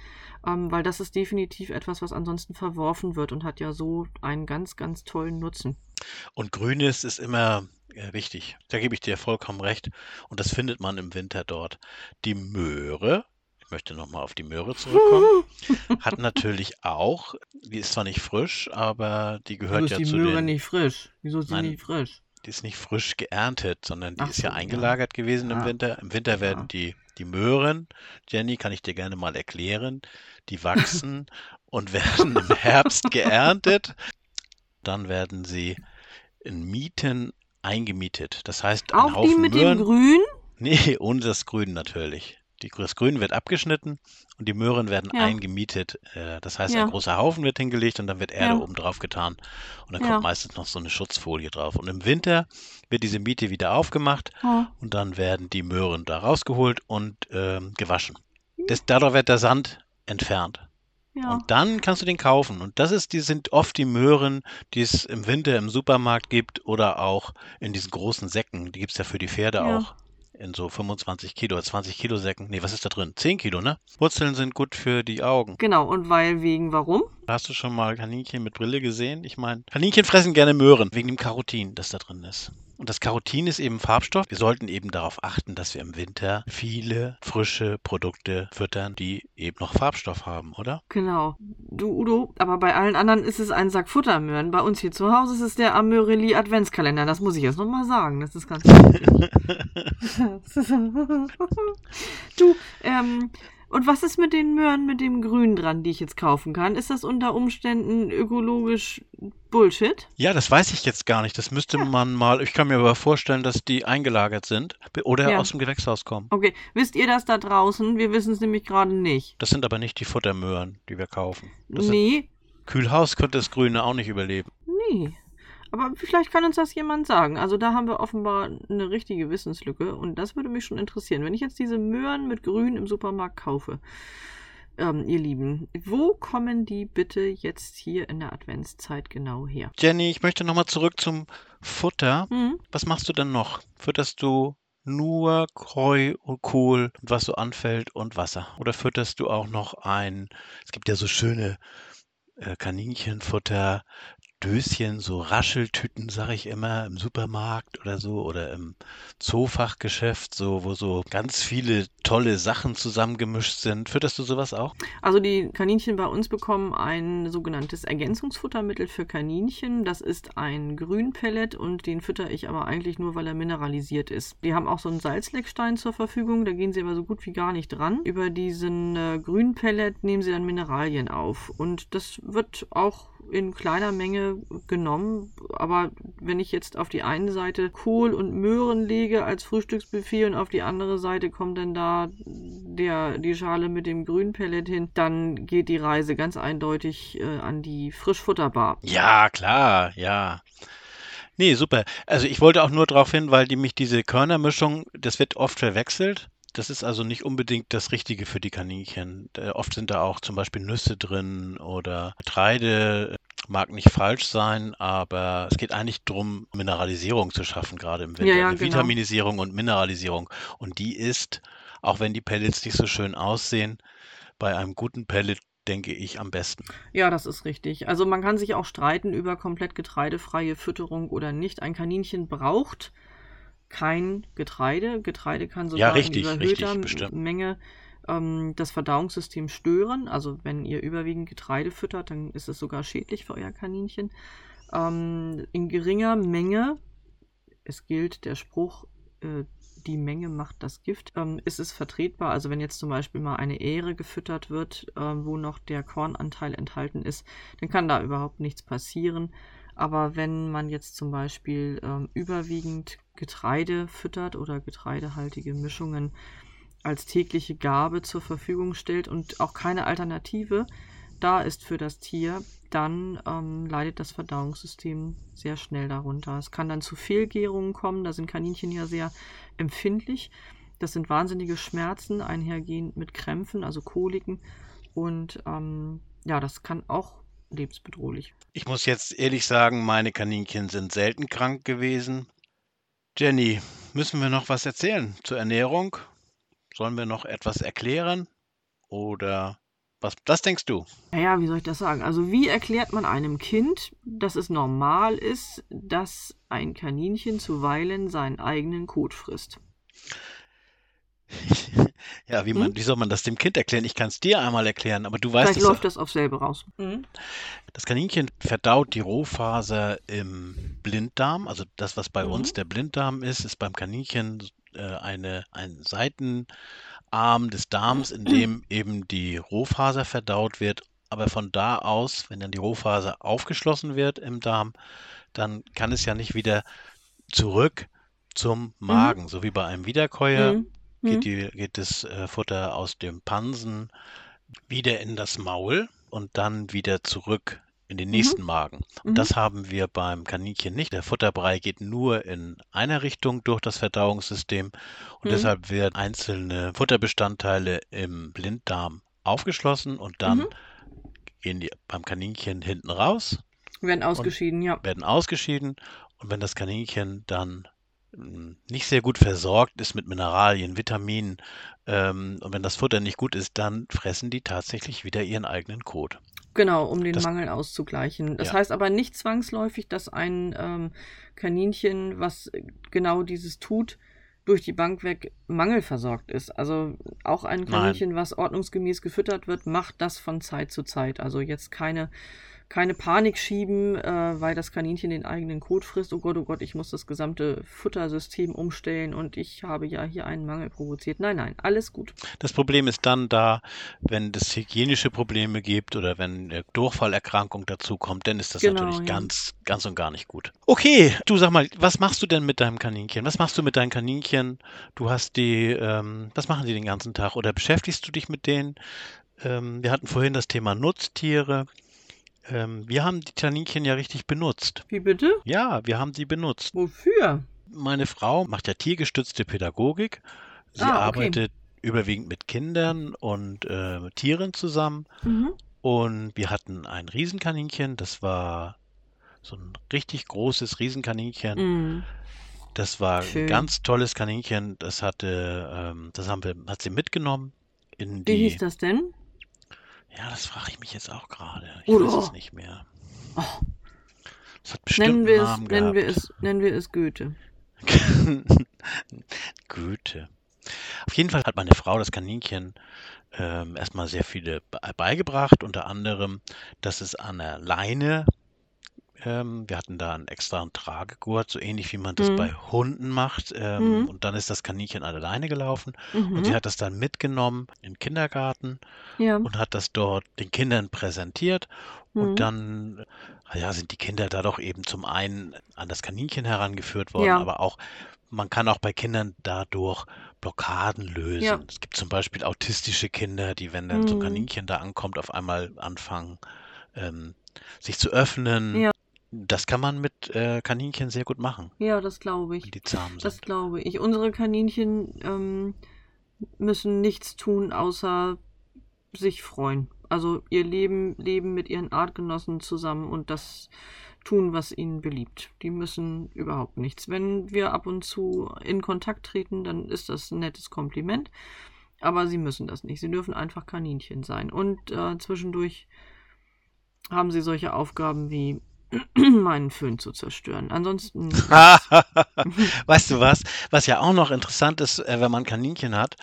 ähm, weil das ist definitiv etwas, was ansonsten verworfen wird und hat ja so einen ganz, ganz tollen Nutzen. Und Grünes ist immer wichtig. Da gebe ich dir vollkommen recht. Und das findet man im Winter dort. Die Möhre, ich möchte nochmal auf die Möhre zurückkommen, hat natürlich auch, die ist zwar nicht frisch, aber die Wieso gehört ist ja die zu Möhre den, nicht frisch? Wieso ist sie nicht frisch? die ist nicht frisch geerntet, sondern die Ach ist ja so, ja. eingelagert gewesen im Ah. Winter. Im Winter werden Ja. die, die Möhren, Jenny, kann ich dir gerne mal erklären, die wachsen und werden im Herbst geerntet. Dann werden sie in Mieten eingemietet. Das heißt, ein Auch die Haufen mit Möhren. dem Grün? Nee, ohne das Grün natürlich. Die, das Grün wird abgeschnitten und die Möhren werden Ja. eingemietet. Äh, Das heißt, Ja. ein großer Haufen wird hingelegt und dann wird Erde Ja. oben drauf getan. Und dann kommt meistens noch so eine Schutzfolie drauf. Und im Winter wird diese Miete wieder aufgemacht und dann werden die Möhren da rausgeholt und ähm, gewaschen. Das, dadurch wird der Sand entfernt. Ja. Und dann kannst du den kaufen. Und das ist, die sind oft die Möhren, die es im Winter im Supermarkt gibt oder auch in diesen großen Säcken. Die gibt es ja für die Pferde Ja. auch. In so 25 Kilo, 20 Kilo Säcken. Nee, was ist da drin? 10 Kilo, ne? Wurzeln sind gut für die Augen. Genau, und weil wegen warum? Hast du schon mal Kaninchen mit Brille gesehen? Ich meine, Kaninchen fressen gerne Möhren, wegen dem Carotin, das da drin ist. Und das Carotin ist eben Farbstoff. Wir sollten eben darauf achten, dass wir im Winter viele frische Produkte füttern, die eben noch Farbstoff haben, oder? Genau. Du, Udo, aber bei allen anderen ist es ein Sack Futtermöhren. Bei uns hier zu Hause ist es der Amöreli Adventskalender. Das muss ich jetzt nochmal sagen. Das ist ganz wichtig. du, ähm, und was ist mit den Möhren mit dem Grün dran, die ich jetzt kaufen kann? Ist das unter Umständen ökologisch Bullshit? Ja, das weiß ich jetzt gar nicht. Das müsste man mal. Ich kann mir aber vorstellen, dass die eingelagert sind oder Ja. aus dem Gewächshaus kommen. Okay, wisst ihr das da draußen? Wir wissen es nämlich gerade nicht. Das sind aber nicht die Futtermöhren, die wir kaufen. Das Nee, Kühlhaus könnte das Grüne auch nicht überleben. nee. Aber vielleicht kann uns das jemand sagen. Also da haben wir offenbar eine richtige Wissenslücke und das würde mich schon interessieren. Wenn ich jetzt diese Möhren mit Grün im Supermarkt kaufe, ähm, ihr Lieben, wo kommen die bitte jetzt hier in der Adventszeit genau her? Jenny, ich möchte nochmal zurück zum Futter. Mhm. Was machst du denn noch? Fütterst du nur Kreu und Kohl, was so anfällt und Wasser? Oder fütterst du auch noch ein, es gibt ja so schöne äh, Kaninchenfutter, Döschen, so Rascheltüten, sag ich immer, im Supermarkt oder so oder im Zoofachgeschäft, so, wo so ganz viele tolle Sachen zusammengemischt sind. Fütterst du sowas auch? Also die Kaninchen bei uns bekommen ein sogenanntes Ergänzungsfuttermittel für Kaninchen. Das ist ein Grünpellet und den fütter ich aber eigentlich nur, weil er mineralisiert ist. Die haben auch so einen Salzleckstein zur Verfügung, da gehen sie aber so gut wie gar nicht dran. Über diesen äh, Grünpellet nehmen sie dann Mineralien auf und das wird auch in kleiner Menge genommen. Aber wenn ich jetzt auf die eine Seite Kohl und Möhren lege als Frühstücksbuffet und auf die andere Seite kommt dann da der, die Schale mit dem Grünpellet hin, dann geht die Reise ganz eindeutig äh, an die Frischfutterbar. Ja, klar, ja. Nee, super. Also ich wollte auch nur darauf hin, weil die mich diese Körnermischung, das wird oft verwechselt. Das ist also nicht unbedingt das Richtige für die Kaninchen. Äh, oft sind da auch zum Beispiel Nüsse drin oder Getreide. Mag nicht falsch sein, aber es geht eigentlich darum, Mineralisierung zu schaffen, gerade im Winter. Ja, ja, genau. Vitaminisierung und Mineralisierung. Und die ist, auch wenn die Pellets nicht so schön aussehen, bei einem guten Pellet, denke ich, am besten. Ja, das ist richtig. Also man kann sich auch streiten über komplett getreidefreie Fütterung oder nicht. Ein Kaninchen braucht kein Getreide. Getreide kann sogar richtig, in richtig, überhöhter bestimmt. Menge ähm, das Verdauungssystem stören. Also wenn ihr überwiegend Getreide füttert, dann ist es sogar schädlich für euer Kaninchen. Ähm, in geringer Menge, es gilt der Spruch, äh, die Menge macht das Gift, ähm, ist es vertretbar. Also wenn jetzt zum Beispiel mal eine Ähre gefüttert wird, ähm, wo noch der Kornanteil enthalten ist, dann kann da überhaupt nichts passieren. Aber wenn man jetzt zum Beispiel ähm, überwiegend Getreide füttert oder getreidehaltige Mischungen als tägliche Gabe zur Verfügung stellt und auch keine Alternative da ist für das Tier, dann ähm, leidet das Verdauungssystem sehr schnell darunter. Es kann dann zu Fehlgärungen kommen, da sind Kaninchen ja sehr empfindlich. Das sind wahnsinnige Schmerzen, einhergehend mit Krämpfen, also Koliken. Und ähm, ja, das kann auch lebensbedrohlich. Ich muss jetzt ehrlich sagen, meine Kaninchen sind selten krank gewesen. Jenny, müssen wir noch was erzählen zur Ernährung? Sollen wir noch etwas erklären? Oder was, was denkst du? Naja, wie soll ich das sagen? Also wie erklärt man einem Kind, dass es normal ist, dass ein Kaninchen zuweilen seinen eigenen Kot frisst? Ja, wie, man, Hm? wie soll man das dem Kind erklären? Ich kann es dir einmal erklären, aber du weißt Vielleicht läuft das auf selbe raus. Das Kaninchen verdaut die Rohfaser im Blinddarm. Also das, was bei uns Mhm. der Blinddarm ist, ist beim Kaninchen äh, eine, ein Seitenarm des Darms, in dem eben die Rohfaser verdaut wird. Aber von da aus, wenn dann die Rohfaser aufgeschlossen wird im Darm, dann kann es ja nicht wieder zurück zum Magen. So wie bei einem Wiederkäuer Mhm. Geht, Mhm. die, geht das äh, Futter aus dem Pansen wieder in das Maul und dann wieder zurück in den Mhm. nächsten Magen. Und Mhm. das haben wir beim Kaninchen nicht. Der Futterbrei geht nur in einer Richtung durch das Verdauungssystem und Mhm. deshalb werden einzelne Futterbestandteile im Blinddarm aufgeschlossen und dann Mhm. gehen die beim Kaninchen hinten raus, Werden ausgeschieden, ja. werden ausgeschieden und wenn das Kaninchen dann nicht sehr gut versorgt ist mit Mineralien, Vitaminen ähm, und wenn das Futter nicht gut ist, dann fressen die tatsächlich wieder ihren eigenen Kot. Genau, um den Das- Mangel auszugleichen. Das Ja. heißt aber nicht zwangsläufig, dass ein ähm, Kaninchen, was genau dieses tut, durch die Bank weg mangelversorgt ist. Also auch ein Nein. Kaninchen, was ordnungsgemäß gefüttert wird, macht das von Zeit zu Zeit. Also jetzt keine, keine Panik schieben, äh, weil das Kaninchen den eigenen Kot frisst. Oh Gott, oh Gott, ich muss das gesamte Futtersystem umstellen und ich habe ja hier einen Mangel provoziert. Nein, nein, alles gut. Das Problem ist dann da, wenn es hygienische Probleme gibt oder wenn eine Durchfallerkrankung dazu kommt, dann ist das Genau, natürlich ja. ganz, ganz und gar nicht gut. Okay, du sag mal, was machst du denn mit deinem Kaninchen? Was machst du mit deinen Kaninchen? Du hast die, ähm, was machen die den ganzen Tag? Oder beschäftigst du dich mit denen? Ähm, wir hatten vorhin das Thema Nutztiere. Ähm, wir haben die Kaninchen ja richtig benutzt. Wie bitte? Ja, wir haben sie benutzt. Wofür? Meine Frau macht ja tiergestützte Pädagogik. Sie Ah, okay. arbeitet überwiegend mit Kindern und äh, Tieren zusammen. Mhm. Und wir hatten ein Riesenkaninchen, das war so ein richtig großes Riesenkaninchen. Mhm. Das war ein Schön. ganz tolles Kaninchen. Das hatte, ähm, das haben wir, hat sie mitgenommen in Wie die. hieß das denn? Ja, das frage ich mich jetzt auch gerade. Ich Oder- weiß es nicht mehr. Oh. Das hat bestimmt Nennen einen wir, es, Namen nennen, wir es, nennen wir es Goethe. Goethe. Auf jeden Fall hat meine Frau das Kaninchen ähm, erstmal sehr viele be- beigebracht, unter anderem, dass es an der Leine, ähm, wir hatten da einen extra Tragegurt, so ähnlich wie man das Mhm. bei Hunden macht, ähm, Mhm. und dann ist das Kaninchen an der Leine gelaufen und sie Mhm. hat das dann mitgenommen in den Kindergarten Ja. und hat das dort den Kindern präsentiert und Mhm. dann ah ja, sind die Kinder da doch eben zum einen an das Kaninchen herangeführt worden, Ja. aber auch man kann auch bei Kindern dadurch Blockaden lösen. Ja. Es gibt zum Beispiel autistische Kinder, die, wenn dann so ein Mhm. Kaninchen da ankommt, auf einmal anfangen, ähm, sich zu öffnen. Ja. Das kann man mit äh, Kaninchen sehr gut machen, Ja, das glaube ich. die zahm Das sind. glaube ich. Unsere Kaninchen ähm, müssen nichts tun, außer sich freuen. Also ihr Leben, Leben mit ihren Artgenossen zusammen und das tun, was ihnen beliebt. Die müssen überhaupt nichts. Wenn wir ab und zu in Kontakt treten, dann ist das ein nettes Kompliment. Aber sie müssen das nicht. Sie dürfen einfach Kaninchen sein. Und äh, zwischendurch haben sie solche Aufgaben wie meinen Föhn zu zerstören. Ansonsten Weißt du was? Was ja auch noch interessant ist, äh, wenn man Kaninchen hat,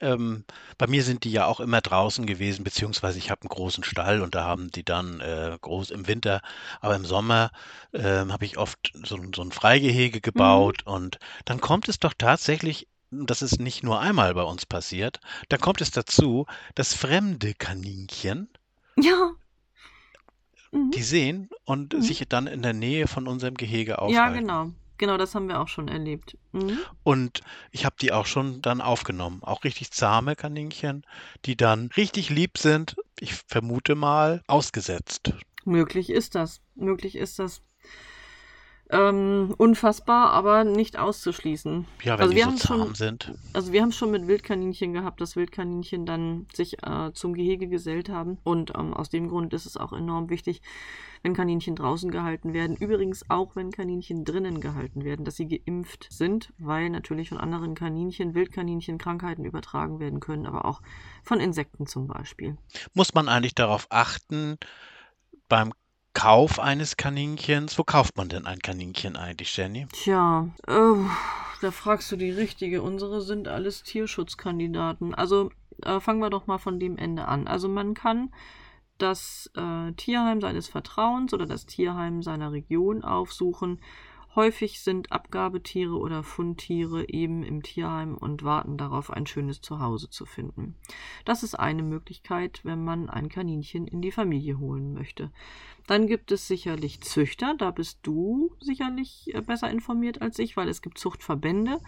ähm, bei mir sind die ja auch immer draußen gewesen, beziehungsweise ich habe einen großen Stall und da haben die dann äh, groß im Winter, aber im Sommer ähm, habe ich oft so, ein- so ein Freigehege gebaut und dann kommt es doch tatsächlich, das ist nicht nur einmal bei uns passiert, dann kommt es dazu, dass fremde Kaninchen Ja. Mhm. die sehen und Mhm. sich dann in der Nähe von unserem Gehege Ja, aufhalten. genau. Genau, das haben wir auch schon erlebt. Mhm. Und ich habe die auch schon dann aufgenommen. Auch richtig zahme Kaninchen, die dann richtig lieb sind, ich vermute mal, ausgesetzt. Möglich ist das. Möglich ist das. Ähm, unfassbar, aber nicht auszuschließen. Ja, wenn Also die wir so haben schon- sind. Also wir haben es schon mit Wildkaninchen gehabt, dass Wildkaninchen dann sich äh, zum Gehege gesellt haben. Und ähm, aus dem Grund ist es auch enorm wichtig, wenn Kaninchen draußen gehalten werden. Übrigens auch, wenn Kaninchen drinnen gehalten werden, dass sie geimpft sind, weil natürlich von anderen Kaninchen, Wildkaninchen Krankheiten übertragen werden können, aber auch von Insekten zum Beispiel. Muss man eigentlich darauf achten, beim Kauf eines Kaninchens, wo kauft man denn ein Kaninchen eigentlich, Jenny? Tja, äh, da fragst du die Richtige. Unsere sind alles Tierschutzkandidaten. Also äh, fangen wir doch mal von dem Ende an. Also man kann das äh, Tierheim seines Vertrauens oder das Tierheim seiner Region aufsuchen. Häufig sind Abgabetiere oder Fundtiere eben im Tierheim und warten darauf, ein schönes Zuhause zu finden. Das ist eine Möglichkeit, wenn man ein Kaninchen in die Familie holen möchte. Dann gibt es sicherlich Züchter, da bist du sicherlich äh, besser informiert als ich, weil es gibt Zuchtverbände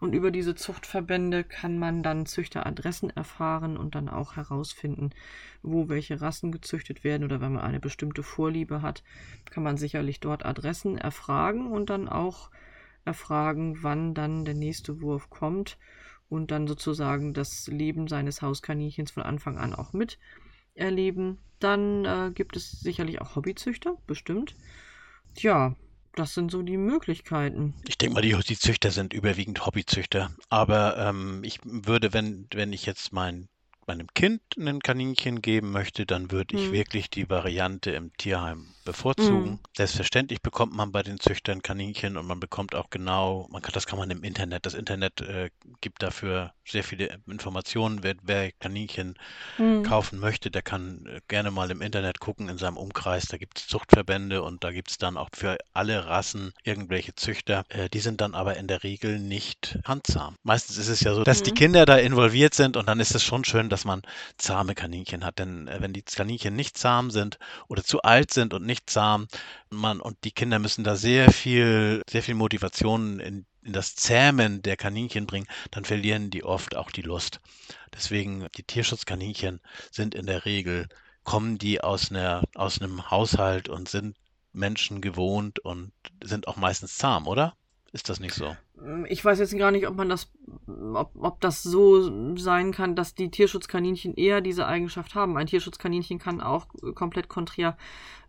und über diese Zuchtverbände kann man dann Züchteradressen erfahren und dann auch herausfinden, wo welche Rassen gezüchtet werden oder wenn man eine bestimmte Vorliebe hat, kann man sicherlich dort Adressen erfragen und dann auch erfragen, wann dann der nächste Wurf kommt und dann sozusagen das Leben seines Hauskaninchens von Anfang an auch mit erleben. Dann äh, gibt es sicherlich auch Hobbyzüchter, bestimmt. Tja, das sind so die Möglichkeiten. Ich denke mal, die, die Züchter sind überwiegend Hobbyzüchter. Aber ähm, ich würde, wenn, wenn ich jetzt mein, meinem Kind ein Kaninchen geben möchte, dann würde ich Hm. wirklich die Variante im Tierheim bevorzugen. Hm. Selbstverständlich bekommt man bei den Züchtern Kaninchen und man bekommt auch genau, man kann, das kann man im Internet, das Internet äh, gibt dafür sehr viele Informationen. Wer, wer Kaninchen Hm. kaufen möchte, der kann äh, gerne mal im Internet gucken in seinem Umkreis. Da gibt es Zuchtverbände und da gibt es dann auch für alle Rassen irgendwelche Züchter. Äh, die sind dann aber in der Regel nicht handzahm. Meistens ist es ja so, dass die Mhm. Kinder da involviert sind und dann ist es schon schön, dass man zahme Kaninchen hat. Denn äh, wenn die Kaninchen nicht zahm sind oder zu alt sind und nicht zahm, man und die Kinder müssen da sehr viel, sehr viel Motivation in, in das Zähmen der Kaninchen bringen, dann verlieren die oft auch die Lust. Deswegen, die Tierschutzkaninchen sind in der Regel kommen die aus einer, aus einem Haushalt und sind Menschen gewohnt und sind auch meistens zahm, oder? Ist das nicht so? Ich weiß jetzt gar nicht, ob man das, ob, ob das so sein kann, dass die Tierschutzkaninchen eher diese Eigenschaft haben. Ein Tierschutzkaninchen kann auch komplett konträr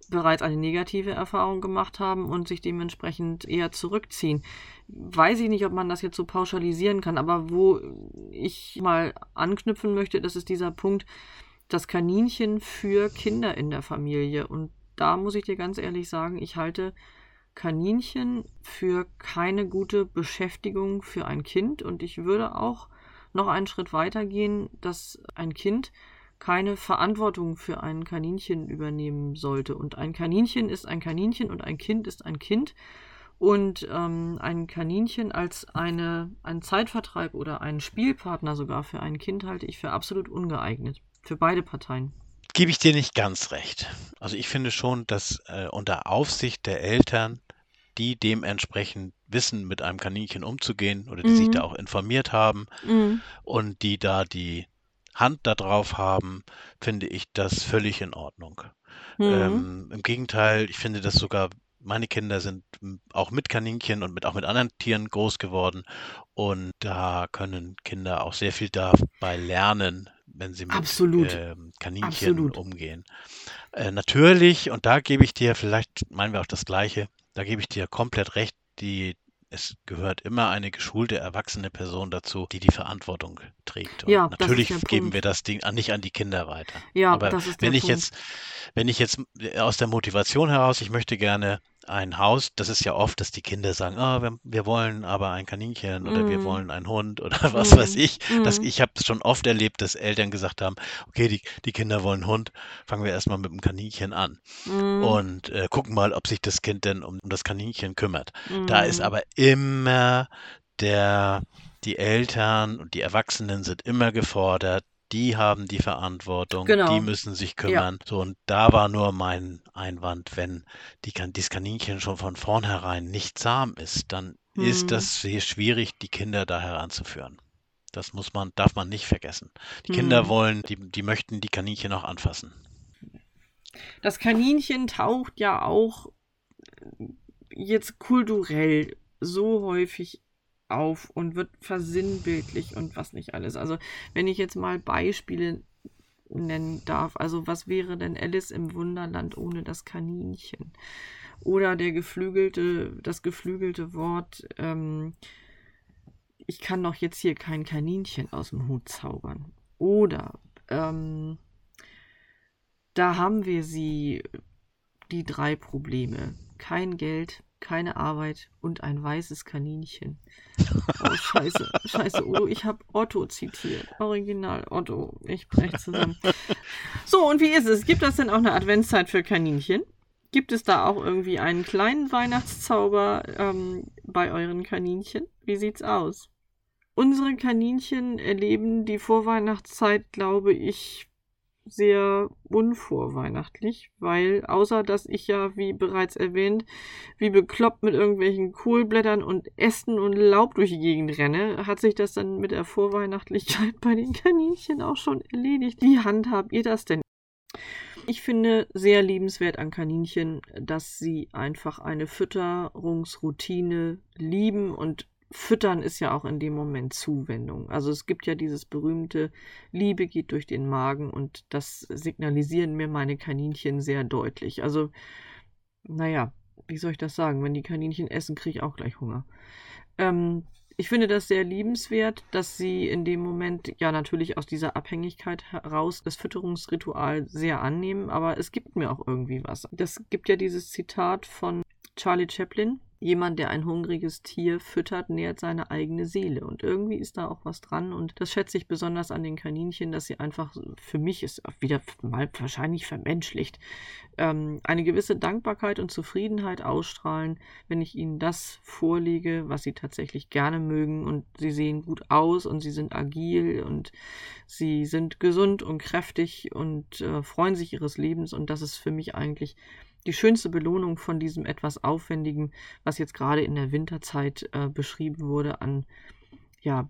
bereits eine negative Erfahrung gemacht haben und sich dementsprechend eher zurückziehen. Weiß ich nicht, ob man das jetzt so pauschalisieren kann, aber wo ich mal anknüpfen möchte, das ist dieser Punkt, das Kaninchen für Kinder in der Familie. Und da muss ich dir ganz ehrlich sagen, ich halte Kaninchen für keine gute Beschäftigung für ein Kind und ich würde auch noch einen Schritt weiter gehen, dass ein Kind keine Verantwortung für ein Kaninchen übernehmen sollte. Und ein Kaninchen ist ein Kaninchen und ein Kind ist ein Kind. Und ähm, ein Kaninchen als eine, ein Zeitvertreib oder einen Spielpartner sogar für ein Kind halte ich für absolut ungeeignet. Für beide Parteien. Gebe ich dir nicht ganz recht. Also ich finde schon, dass äh, unter Aufsicht der Eltern, die dementsprechend wissen, mit einem Kaninchen umzugehen oder die sich da Mhm. auch informiert haben Mhm. und die da die Hand da drauf haben, finde ich das völlig in Ordnung. Mhm. Ähm, im Gegenteil, ich finde das sogar, meine Kinder sind auch mit Kaninchen und mit, auch mit anderen Tieren groß geworden und da können Kinder auch sehr viel dabei lernen, wenn sie mit Absolut. ähm, Kaninchen Absolut. umgehen. Äh, natürlich, und da gebe ich dir, vielleicht meinen wir auch das Gleiche, da gebe ich dir komplett recht, die, es gehört immer eine geschulte, erwachsene Person dazu, die die Verantwortung trägt. Und Ja, natürlich geben wir das Ding nicht an die Kinder weiter. Ja, Aber das ist der wenn ich Punkt. jetzt, wenn ich jetzt aus der Motivation heraus, ich möchte gerne ein Haus, das ist ja oft, dass die Kinder sagen, ah, wir, wir wollen aber ein Kaninchen oder wir Mhm. wollen einen Hund oder was weiß Mhm. ich. Das, Mhm. ich habe es schon oft erlebt, dass Eltern gesagt haben, okay, die, die Kinder wollen einen Hund, fangen wir erstmal mit dem Kaninchen an Mhm. und äh, gucken mal, ob sich das Kind denn um, um das Kaninchen kümmert. Da ist aber immer der, die Eltern und die Erwachsenen sind immer gefordert, die haben die Verantwortung, die Genau. müssen sich Ja. kümmern. So, und da war nur mein Einwand, wenn die, dieses Kaninchen schon von vornherein nicht zahm ist, dann ist Mhm. das sehr schwierig, die Kinder da heranzuführen. Das muss man, darf man nicht vergessen. Die Kinder Mhm. wollen, die, die möchten die Kaninchen auch anfassen. Das Kaninchen taucht ja auch jetzt kulturell so häufig auf und wird versinnbildlich und was nicht alles. Also, wenn ich jetzt mal Beispiele nennen darf, also was wäre denn Alice im Wunderland ohne das Kaninchen? Oder der geflügelte, das geflügelte Wort, ähm, ich kann doch jetzt hier kein Kaninchen aus dem Hut zaubern. Oder ähm, da haben wir sie, die drei Probleme. Kein Geld, keine Arbeit und ein weißes Kaninchen. Oh, scheiße, scheiße. Oh, ich habe Otto zitiert. Original Otto. Ich brech zusammen. So, und wie ist es? Gibt das denn auch eine Adventszeit für Kaninchen? Gibt es da auch irgendwie einen kleinen Weihnachtszauber ähm, bei euren Kaninchen? Wie sieht's aus? Unsere Kaninchen erleben die Vorweihnachtszeit, glaube ich, sehr unvorweihnachtlich, weil außer dass ich ja, wie bereits erwähnt, wie bekloppt mit irgendwelchen Kohlblättern und Ästen und Laub durch die Gegend renne, hat sich das dann mit der Vorweihnachtlichkeit bei den Kaninchen auch schon erledigt. Wie handhabt ihr das denn? Ich finde sehr liebenswert an Kaninchen, dass sie einfach eine Fütterungsroutine lieben und Füttern ist ja auch in dem Moment Zuwendung. Also es gibt ja dieses berühmte Liebe geht durch den Magen und das signalisieren mir meine Kaninchen sehr deutlich. Also, naja, wie soll ich das sagen? Wenn die Kaninchen essen, kriege ich auch gleich Hunger. Ähm, ich finde das sehr liebenswert, dass sie in dem Moment ja natürlich aus dieser Abhängigkeit heraus das Fütterungsritual sehr annehmen, aber es gibt mir auch irgendwie was. Das gibt ja dieses Zitat von Charlie Chaplin. Jemand, der ein hungriges Tier füttert, nährt seine eigene Seele. Und irgendwie ist da auch was dran. Und das schätze ich besonders an den Kaninchen, dass sie einfach, für mich ist wieder mal wahrscheinlich vermenschlicht, ähm, eine gewisse Dankbarkeit und Zufriedenheit ausstrahlen, wenn ich ihnen das vorlege, was sie tatsächlich gerne mögen. Und sie sehen gut aus und sie sind agil und sie sind gesund und kräftig und äh, freuen sich ihres Lebens. Und das ist für mich eigentlich die schönste Belohnung von diesem etwas aufwendigen, was jetzt gerade in der Winterzeit äh, beschrieben wurde, an ja,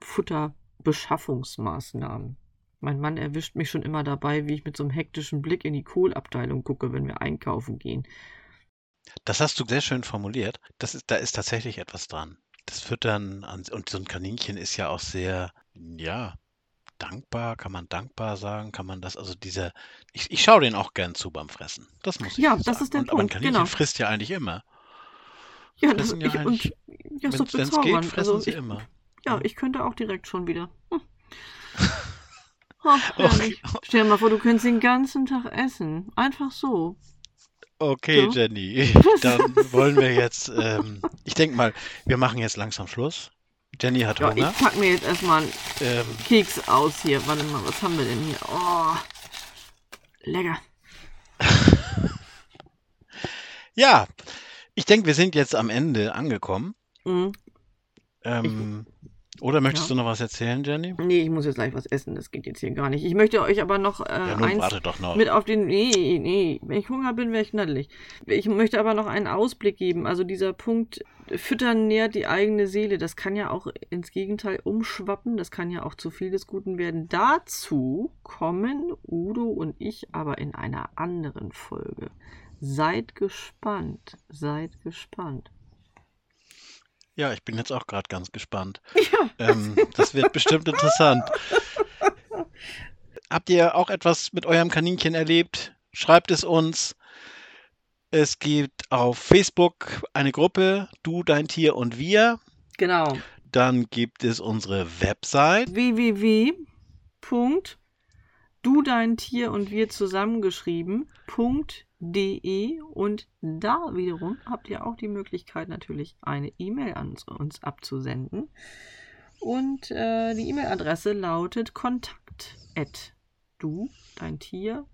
Futterbeschaffungsmaßnahmen. Mein Mann erwischt mich schon immer dabei, wie ich mit so einem hektischen Blick in die Kohlabteilung gucke, wenn wir einkaufen gehen. Das hast du sehr schön formuliert. Das ist, da ist tatsächlich etwas dran. Das Füttern an, und so ein Kaninchen ist ja auch sehr, ja, dankbar, kann man dankbar sagen, kann man das, also dieser, ich, ich schaue den auch gern zu beim Fressen. Das muss ich Ja, so das sagen. ist der und, aber ein Punkt, Kaninchen genau. frisst ja eigentlich immer. Ja, das, ja ich, und ja, ist doch wenn es geht, bezaubernd. fressen Also sie ich, immer. ja, ich könnte auch direkt schon wieder. Hm. Ach, Okay. Stell dir mal vor, du könntest den ganzen Tag essen. Einfach so. okay, So. Jenny, dann wollen wir jetzt, ähm, ich denke mal, wir machen jetzt langsam Schluss. Jenny hat Ja, Hunger. ich pack mir jetzt erstmal einen Ähm, Keks aus hier. Warte mal, was haben wir denn hier? Oh, lecker. ja, ich denke, wir sind jetzt am Ende angekommen. Mhm. Ähm, oder möchtest Ja. du noch was erzählen, Jenny? Nee, ich muss jetzt gleich was essen. Das geht jetzt hier gar nicht. Ich möchte euch aber noch äh, Ja, nun eins warte doch noch. mit auf den. Nee, nee. Wenn ich Hunger bin, wäre ich knaddelig. Ich möchte aber noch einen Ausblick geben. Also dieser Punkt, Füttern nährt die eigene Seele. Das kann ja auch ins Gegenteil umschwappen. Das kann ja auch zu viel des Guten werden. Dazu kommen Udo und ich aber in einer anderen Folge. Seid gespannt. Seid gespannt. Ja, ich bin jetzt auch gerade ganz gespannt. Ja. Ähm, das wird bestimmt interessant. Habt ihr auch etwas mit eurem Kaninchen erlebt? Schreibt es uns. Es gibt auf Facebook eine Gruppe, du, dein Tier und wir. Genau. Dann gibt es unsere Website. www.du dein Tier und wir zusammengeschrieben.de und da wiederum habt ihr auch die Möglichkeit natürlich eine E-Mail an uns abzusenden und äh, die E-Mail-Adresse lautet kontakt du dein Tier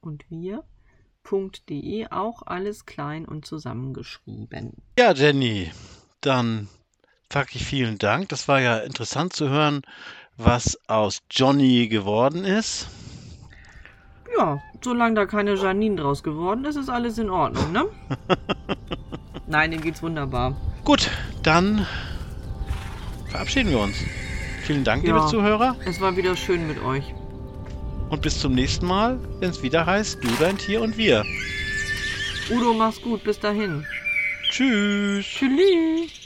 und wir.de auch alles klein und zusammengeschrieben. Ja, Jenny, dann sag ich vielen Dank. Das war ja interessant zu hören, was aus Johnny geworden ist. Ja, solange da keine Janine draus geworden ist, ist alles in Ordnung, ne? Nein, dem geht's wunderbar. Gut, dann verabschieden wir uns. Vielen Dank, Ja. liebe Zuhörer. Es war wieder schön mit euch. Und bis zum nächsten Mal, wenn es wieder heißt, du, dein Tier und wir. Udo, mach's gut. Bis dahin. Tschüss. Tschüss.